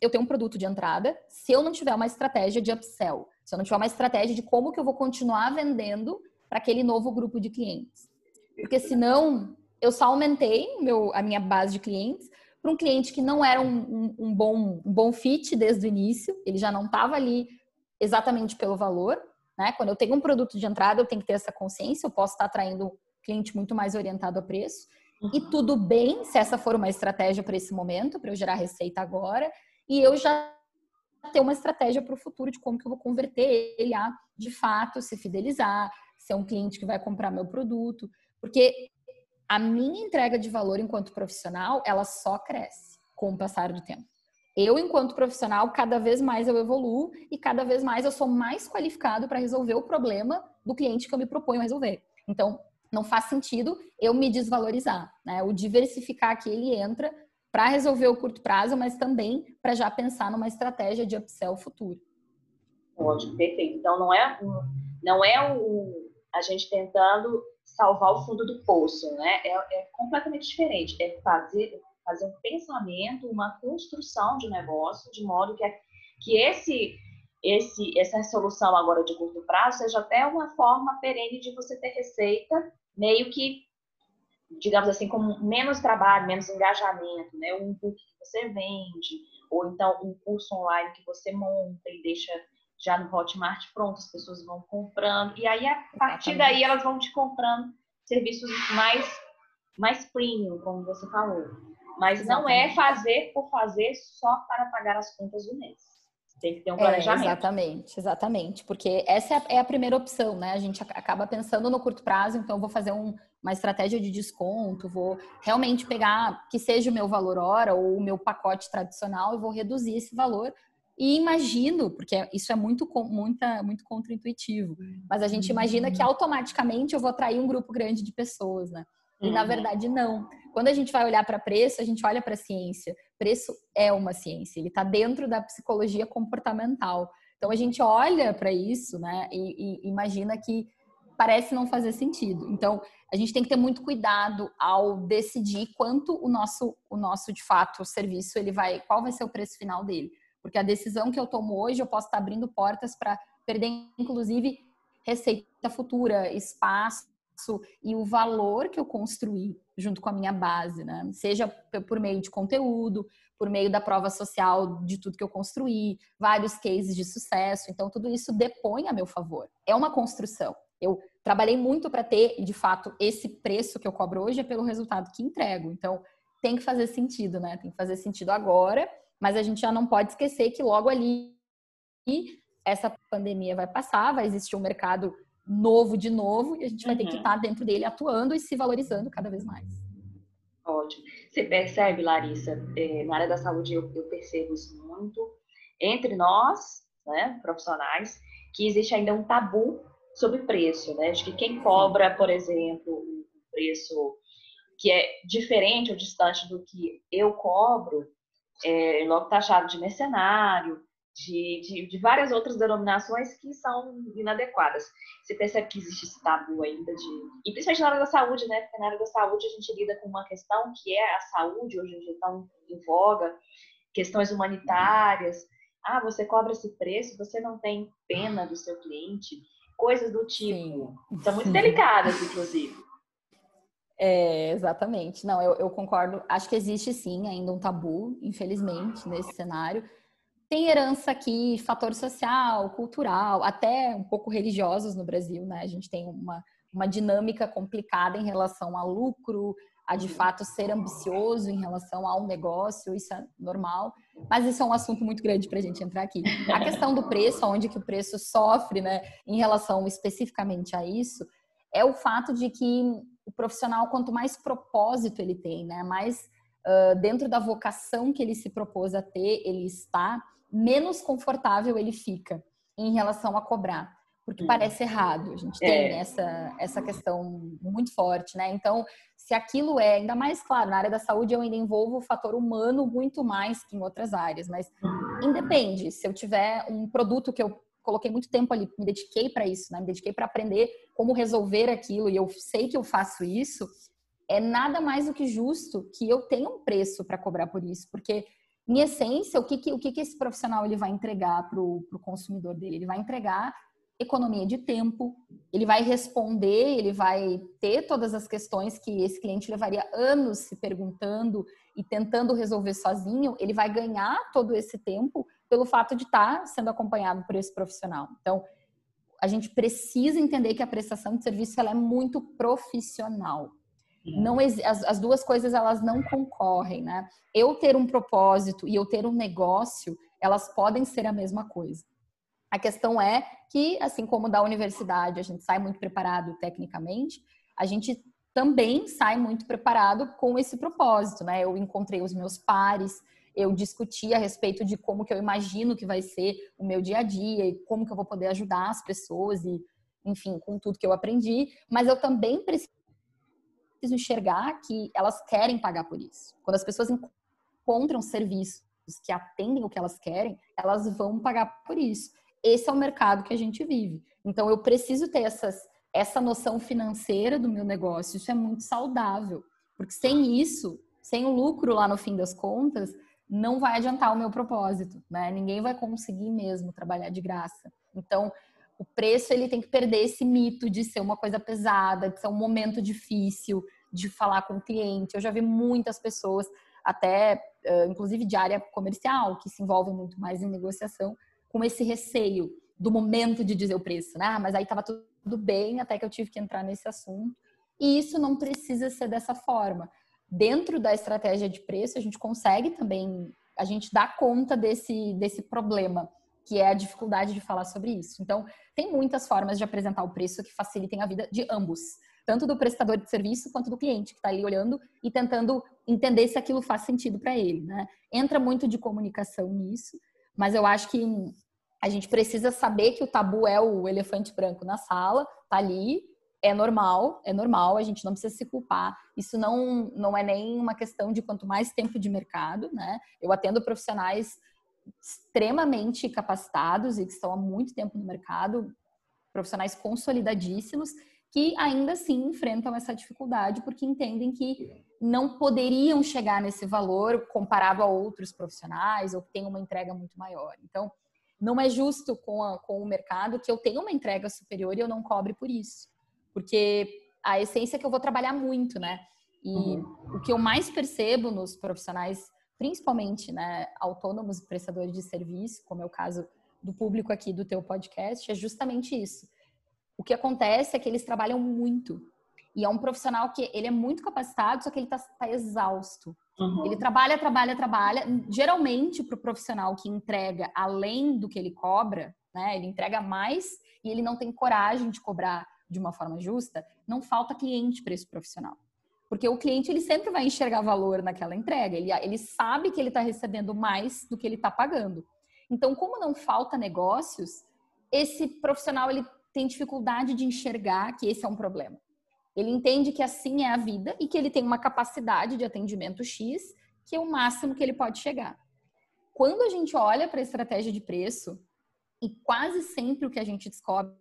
eu ter um produto de entrada se eu não tiver uma estratégia de upsell, se eu não tiver uma estratégia de como que eu vou continuar vendendo para aquele novo grupo de clientes. Porque senão eu só aumentei meu, a minha base de clientes para um cliente que não era um, um, um, bom, um bom fit desde o início, ele já não estava ali exatamente pelo valor, né? Quando eu tenho um produto de entrada, eu tenho que ter essa consciência, eu posso estar atraindo um cliente muito mais orientado a preço. Uhum. E tudo bem se essa for uma estratégia para esse momento, para eu gerar receita agora, e eu já ter uma estratégia para o futuro de como que eu vou converter ele a, de fato, se fidelizar, ser um cliente que vai comprar meu produto. Porque a minha entrega de valor enquanto profissional, ela só cresce com o passar do tempo eu, enquanto profissional, cada vez mais eu evoluo e cada vez mais eu sou mais qualificado para resolver o problema do cliente que eu me proponho a resolver. Então, não faz sentido eu me desvalorizar. Né? O diversificar aqui ele entra para resolver o curto prazo, mas também para já pensar numa estratégia de upsell futuro. Ótimo, perfeito. Então não é não é o, a gente tentando salvar o fundo do poço, né? É, é completamente diferente. É fazer fazer um pensamento, uma construção de negócio, de modo que, que esse, esse, essa solução agora de curto prazo seja até uma forma perene de você ter receita, meio que, digamos assim, com menos trabalho, menos engajamento, né? Um book que você vende, ou então um curso online que você monta e deixa já no Hotmart pronto, as pessoas vão comprando, e aí a partir daí elas vão te comprando serviços mais, mais premium, como você falou. Mas Exatamente. não é fazer por fazer só para pagar as contas do mês. Tem que ter um é, planejamento. É, exatamente, exatamente. Porque essa é a, é a, primeira opção, né? A gente acaba pensando no curto prazo, então eu vou fazer um, uma estratégia de desconto, vou realmente pegar que seja o meu valor hora ou o meu pacote tradicional e vou reduzir esse valor e imagino, porque isso é muito, muita, muito contraintuitivo, mas a gente imagina que automaticamente eu vou atrair um grupo grande de pessoas, né? E na uhum. verdade não. Quando a gente vai olhar para preço, a gente olha para a ciência. Preço é uma ciência, ele está dentro da psicologia comportamental. Então a gente olha para isso, né? E, e imagina que parece não fazer sentido. Então a gente tem que ter muito cuidado ao decidir quanto o nosso, o nosso de fato, o serviço ele vai, qual vai ser o preço final dele. Porque a decisão que eu tomo hoje, eu posso estar abrindo portas para perder, inclusive, receita futura, espaço e o valor que eu construí junto com a minha base, né? Seja por meio de conteúdo, por meio da prova social de tudo que eu construí, vários cases de sucesso. Então, tudo isso depõe a meu favor. É uma construção. Eu trabalhei muito para ter, de fato, esse preço que eu cobro hoje é pelo resultado que entrego. Então, tem que fazer sentido, né? Tem que fazer sentido agora mas a gente já não pode esquecer que logo ali essa pandemia vai passar, vai existir um mercado novo de novo e a gente vai uhum. ter que uhum. estar dentro dele atuando e se valorizando cada vez mais. Ótimo. Você percebe, Larissa, é, na área da saúde eu, eu, percebo isso muito entre nós, né, profissionais, que existe ainda um tabu sobre preço, né? De que quem cobra, por exemplo, um preço que é diferente ou distante do que eu cobro, é, logo taxado de mercenário, de, de, de, várias outras denominações que são inadequadas. Você percebe que existe esse tabu ainda de. E principalmente na área da saúde, né? Porque na área da saúde a gente lida com uma questão que é a saúde, hoje em dia tão em voga, questões humanitárias. Ah, você cobra esse preço, você não tem pena do seu cliente, coisas do tipo. Sim. São muito delicadas, inclusive. É, exatamente. Não, eu, eu, concordo. Acho que existe sim ainda um tabu, infelizmente, nesse cenário. Tem herança aqui, fator social, cultural, até um pouco religiosos no Brasil, né? A gente tem uma, uma dinâmica complicada em relação a lucro, a de fato ser ambicioso em relação a um negócio, isso é normal. Mas isso é um assunto muito grande para a gente entrar aqui. A questão do preço, onde que o preço sofre, né, em relação especificamente a isso, é o fato de que o profissional, quanto mais propósito ele tem, né, mais uh, dentro da vocação que ele se propôs a ter, ele está, menos confortável ele fica em relação a cobrar. Porque parece errado, a gente tem é. essa, essa questão muito forte, né? Então, se aquilo é, ainda mais claro, na área da saúde eu ainda envolvo o fator humano muito mais que em outras áreas, mas independe, se eu tiver um produto que eu coloquei muito tempo ali, me dediquei para isso, né? Me dediquei para aprender como resolver aquilo e eu sei que eu faço isso. É nada mais do que justo que eu tenha um preço para cobrar por isso, porque em essência, o que, que o que, que esse profissional ele vai entregar para o consumidor dele? Ele vai entregar economia de tempo, ele vai responder, ele vai ter todas as questões que esse cliente levaria anos se perguntando e tentando resolver sozinho, ele vai ganhar todo esse tempo pelo fato de estar sendo acompanhado por esse profissional. Então, a gente precisa entender que a prestação de serviço ela é muito profissional. Não as, as duas coisas elas não concorrem, né? Eu ter um propósito e eu ter um negócio, elas podem ser a mesma coisa. A questão é que, assim como da universidade a gente sai muito preparado tecnicamente, a gente também sai muito preparado com esse propósito, né? Eu encontrei os meus pares, eu discuti a respeito de como que eu imagino que vai ser o meu dia a dia e como que eu vou poder ajudar as pessoas e, enfim, com tudo que eu aprendi, mas eu também preciso enxergar que elas querem pagar por isso. Quando as pessoas encontram serviços que atendem o que elas querem, elas vão pagar por isso. Esse é o mercado que a gente vive. Então eu preciso ter essas, essa noção financeira do meu negócio. Isso é muito saudável, porque sem isso, sem o lucro lá no fim das contas, não vai adiantar o meu propósito, né? Ninguém vai conseguir mesmo trabalhar de graça. Então, o preço ele tem que perder esse mito de ser uma coisa pesada, de ser um momento difícil de falar com o cliente. Eu já vi muitas pessoas, até inclusive de área comercial, que se envolvem muito mais em negociação, com esse receio do momento de dizer o preço, né? Ah, mas aí estava tudo bem até que eu tive que entrar nesse assunto. E isso não precisa ser dessa forma dentro da estratégia de preço, a gente consegue também, a gente dá conta desse, desse problema, que é a dificuldade de falar sobre isso. Então, tem muitas formas de apresentar o preço que facilitem a vida de ambos, tanto do prestador de serviço quanto do cliente que está ali olhando e tentando entender se aquilo faz sentido para ele. Né? Entra muito de comunicação nisso, mas eu acho que a gente precisa saber que o tabu é o elefante branco na sala, tá ali, é normal, é normal, a gente não precisa se culpar. Isso não, não é nem uma questão de quanto mais tempo de mercado, né? Eu atendo profissionais extremamente capacitados e que estão há muito tempo no mercado, profissionais consolidadíssimos, que ainda assim enfrentam essa dificuldade porque entendem que não poderiam chegar nesse valor comparado a outros profissionais ou que têm uma entrega muito maior. Então, não é justo com, a, com o mercado que eu tenha uma entrega superior e eu não cobre por isso porque a essência é que eu vou trabalhar muito, né? E uhum. o que eu mais percebo nos profissionais, principalmente, né, autônomos e prestadores de serviço, como é o caso do público aqui do teu podcast, é justamente isso. O que acontece é que eles trabalham muito. E é um profissional que ele é muito capacitado, só que ele está tá exausto. Uhum. Ele trabalha, trabalha, trabalha. Geralmente, para o profissional que entrega além do que ele cobra, né? Ele entrega mais e ele não tem coragem de cobrar de uma forma justa, não falta cliente para esse profissional. Porque o cliente ele sempre vai enxergar valor naquela entrega, ele, ele sabe que ele está recebendo mais do que ele está pagando. Então, como não falta negócios, esse profissional ele tem dificuldade de enxergar que esse é um problema. Ele entende que assim é a vida e que ele tem uma capacidade de atendimento X, que é o máximo que ele pode chegar. Quando a gente olha para a estratégia de preço, e quase sempre o que a gente descobre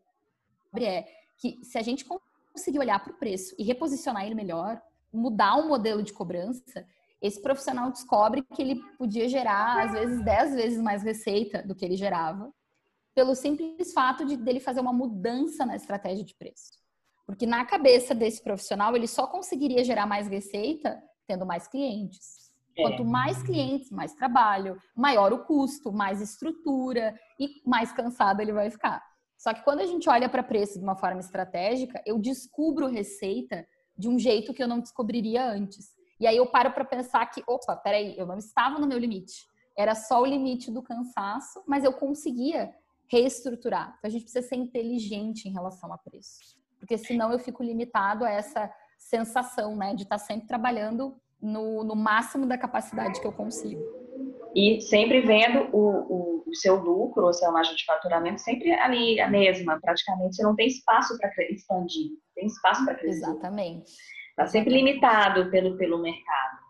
é que se a gente conseguir olhar para o preço e reposicionar ele melhor, mudar o modelo de cobrança, esse profissional descobre que ele podia gerar, às vezes, 10 vezes mais receita do que ele gerava, pelo simples fato de dele fazer uma mudança na estratégia de preço. Porque na cabeça desse profissional, ele só conseguiria gerar mais receita tendo mais clientes. É. Quanto mais clientes, mais trabalho, maior o custo, mais estrutura e mais cansado ele vai ficar. Só que quando a gente olha para preço de uma forma estratégica, eu descubro receita de um jeito que eu não descobriria antes. E aí eu paro para pensar que, opa, peraí, eu não estava no meu limite. Era só o limite do cansaço, mas eu conseguia reestruturar. Então a gente precisa ser inteligente em relação a preço. Porque senão eu fico limitado a essa sensação, né, de estar sempre trabalhando no, no máximo da capacidade que eu consigo e sempre vendo o, o, o, seu lucro, ou seu margem de faturamento sempre ali a mesma, praticamente você não tem espaço para expandir, tem espaço para crescer. Exatamente. Está sempre limitado pelo, pelo mercado.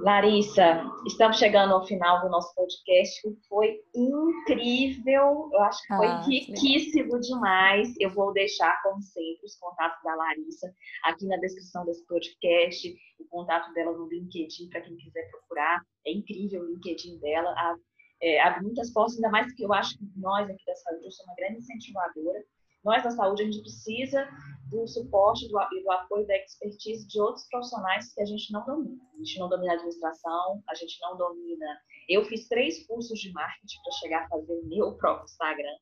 Larissa, estamos chegando ao final do nosso podcast. Foi incrível, eu acho que foi ah, riquíssimo demais. Eu vou deixar, como sempre, os contatos da Larissa aqui na descrição desse podcast, o contato dela no LinkedIn para quem quiser procurar. É incrível o LinkedIn dela. É, abre muitas portas, ainda mais que eu acho que nós aqui da saúde, sou uma grande incentivadora nós da saúde, a gente precisa do suporte e do, do, apoio da expertise de outros profissionais que a gente não domina. A gente não domina a administração, a gente não domina. Eu fiz três cursos de marketing para chegar a fazer o meu próprio Instagram.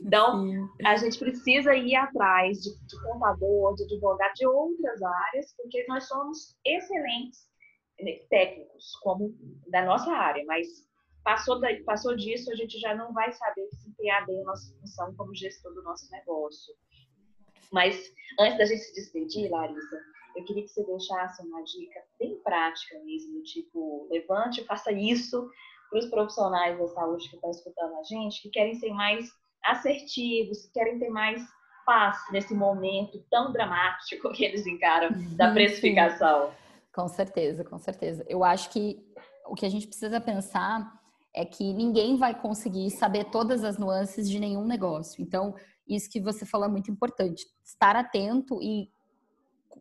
Então, a gente precisa ir atrás de, de contador, de advogado, de outras áreas, porque nós somos excelentes né, técnicos, como da nossa área, mas Passou, da, passou disso, a gente já não vai saber desempenhar bem a nossa função como gestor do nosso negócio. Mas antes da gente se despedir, Larissa, eu queria que você deixasse uma dica bem prática mesmo, tipo, levante faça isso para os profissionais da saúde que estão escutando a gente, que querem ser mais assertivos, que querem ter mais paz nesse momento tão dramático que eles encaram da precificação. Sim. Com certeza, com certeza. Eu acho que o que a gente precisa pensar é que ninguém vai conseguir saber todas as nuances de nenhum negócio. Então, isso que você falou é muito importante. Estar atento e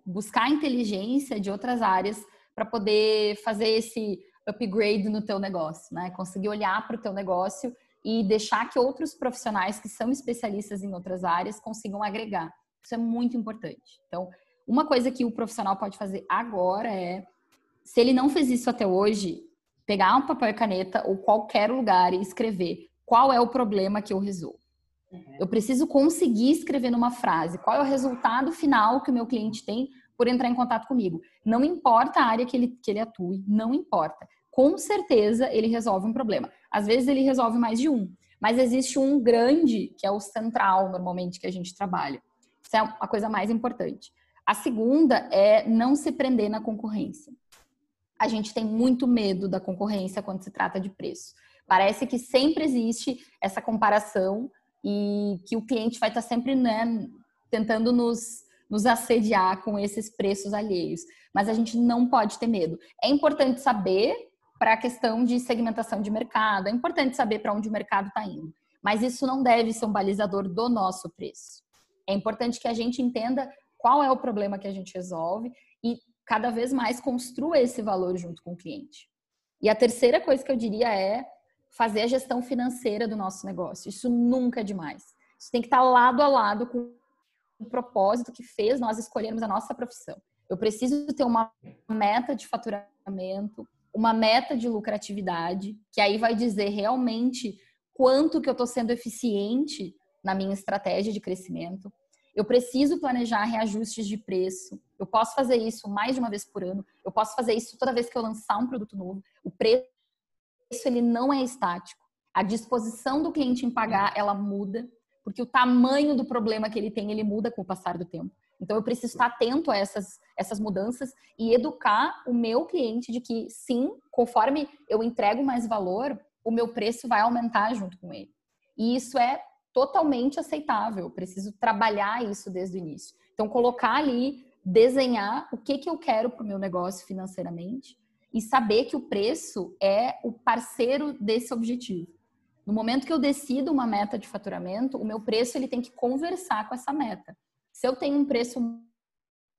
buscar inteligência de outras áreas para poder fazer esse upgrade no teu negócio, né? Conseguir olhar para o teu negócio e deixar que outros profissionais que são especialistas em outras áreas consigam agregar. Isso é muito importante. Então, uma coisa que o profissional pode fazer agora é, se ele não fez isso até hoje, pegar um papel e caneta ou qualquer lugar e escrever qual é o problema que eu resolvo. Uhum. Eu preciso conseguir escrever numa frase qual é o resultado final que o meu cliente tem por entrar em contato comigo. Não importa a área que ele, que ele atue, não importa. Com certeza ele resolve um problema. Às vezes ele resolve mais de um, mas existe um grande, que é o central, normalmente, que a gente trabalha. Isso é a coisa mais importante. A segunda é não se prender na concorrência. A gente tem muito medo da concorrência quando se trata de preço. Parece que sempre existe essa comparação e que o cliente vai estar sempre né, tentando nos, nos assediar com esses preços alheios. Mas a gente não pode ter medo. É importante saber para a questão de segmentação de mercado, é importante saber para onde o mercado está indo. Mas isso não deve ser um balizador do nosso preço. É importante que a gente entenda qual é o problema que a gente resolve e cada vez mais construa esse valor junto com o cliente. E a terceira coisa que eu diria é fazer a gestão financeira do nosso negócio. Isso nunca é demais. Isso tem que estar lado a lado com o propósito que fez nós escolhermos a nossa profissão. Eu preciso ter uma meta de faturamento, uma meta de lucratividade, que aí vai dizer realmente quanto que eu estou sendo eficiente na minha estratégia de crescimento. Eu preciso planejar reajustes de preço. Eu posso fazer isso mais de uma vez por ano. Eu posso fazer isso toda vez que eu lançar um produto novo. O preço ele não é estático. A disposição do cliente em pagar, ela muda, porque o tamanho do problema que ele tem, ele muda com o passar do tempo. Então eu preciso estar atento a essas, essas mudanças e educar o meu cliente de que sim, conforme eu entrego mais valor, o meu preço vai aumentar junto com ele. E isso é totalmente aceitável. Eu preciso trabalhar isso desde o início. Então colocar ali, desenhar o que que eu quero para o meu negócio financeiramente e saber que o preço é o parceiro desse objetivo. No momento que eu decido uma meta de faturamento, o meu preço ele tem que conversar com essa meta. Se eu tenho um preço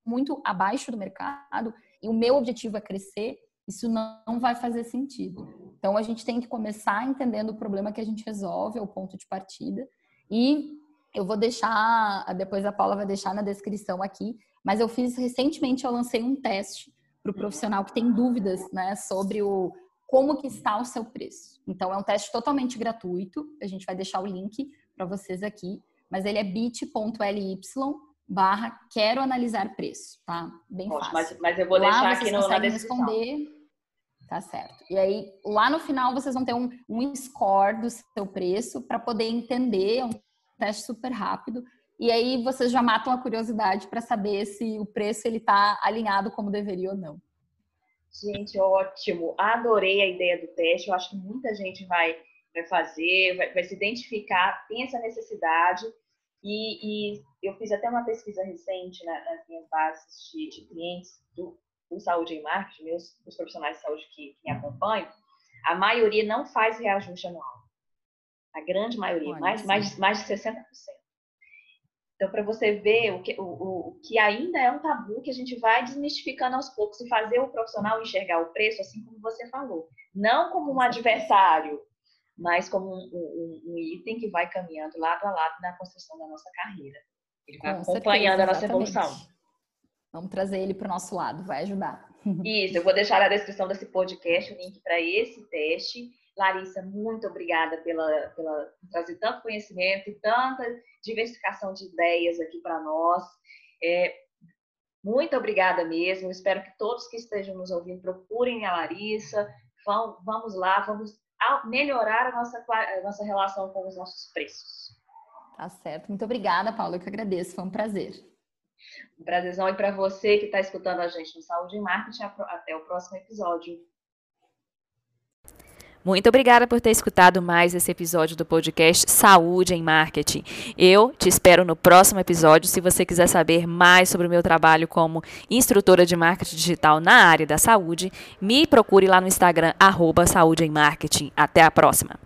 muito abaixo do mercado e o meu objetivo é crescer, isso não vai fazer sentido. Então a gente tem que começar entendendo o problema que a gente resolve, é o ponto de partida. E eu vou deixar, depois a Paula vai deixar na descrição aqui, mas eu fiz recentemente, eu lancei um teste para o profissional que tem dúvidas né, sobre o como que está o seu preço. Então é um teste totalmente gratuito, a gente vai deixar o link para vocês aqui, mas ele é bit.ly barra quero analisar preço, tá? Bem fácil. Mas, mas eu vou lá deixar aqui no, na descrição. responder. Tá certo. E aí, lá no final, vocês vão ter um, um score do seu preço para poder entender, é um teste super rápido. E aí vocês já matam a curiosidade para saber se o preço ele está alinhado como deveria ou não. Gente, ótimo. Adorei a ideia do teste. Eu acho que muita gente vai, vai fazer, vai, vai se identificar, tem essa necessidade. E, e, eu fiz até uma pesquisa recente né, nas minhas bases de, de clientes do, do, saúde e marketing, meus os profissionais de saúde que, que me acompanham. A maioria não faz reajuste anual. A grande maioria, Olha, mais, mais, mais de 60%. Então, para você ver o que, o, o, que ainda é um tabu que a gente vai desmistificando aos poucos e fazer o profissional enxergar o preço, assim como você falou. Não como um adversário, mas como um, um, um item que vai caminhando lado a lado na construção da nossa carreira. Ele vai Com acompanhando certeza, a nossa evolução. Vamos trazer ele para o nosso lado, vai ajudar. Isso, eu vou deixar na descrição desse podcast o link para esse teste. Larissa, muito obrigada pela, pela trazer tanto conhecimento e tanta diversificação de ideias aqui para nós. É, muito obrigada mesmo. Espero que todos que estejam nos ouvindo procurem a Larissa. Vão, vamos lá, vamos melhorar a nossa, a nossa relação com os nossos preços. Tá certo. Muito obrigada, Paula. Eu que agradeço. Foi um prazer. Um prazerzão. E para você que está escutando a gente no Saúde e Marketing, até o próximo episódio. Muito obrigada por ter escutado mais esse episódio do podcast Saúde em Marketing. Eu te espero no próximo episódio. Se você quiser saber mais sobre o meu trabalho como instrutora de marketing digital na área da saúde, me procure lá no Instagram, arroba Saúde em Marketing. Até a próxima!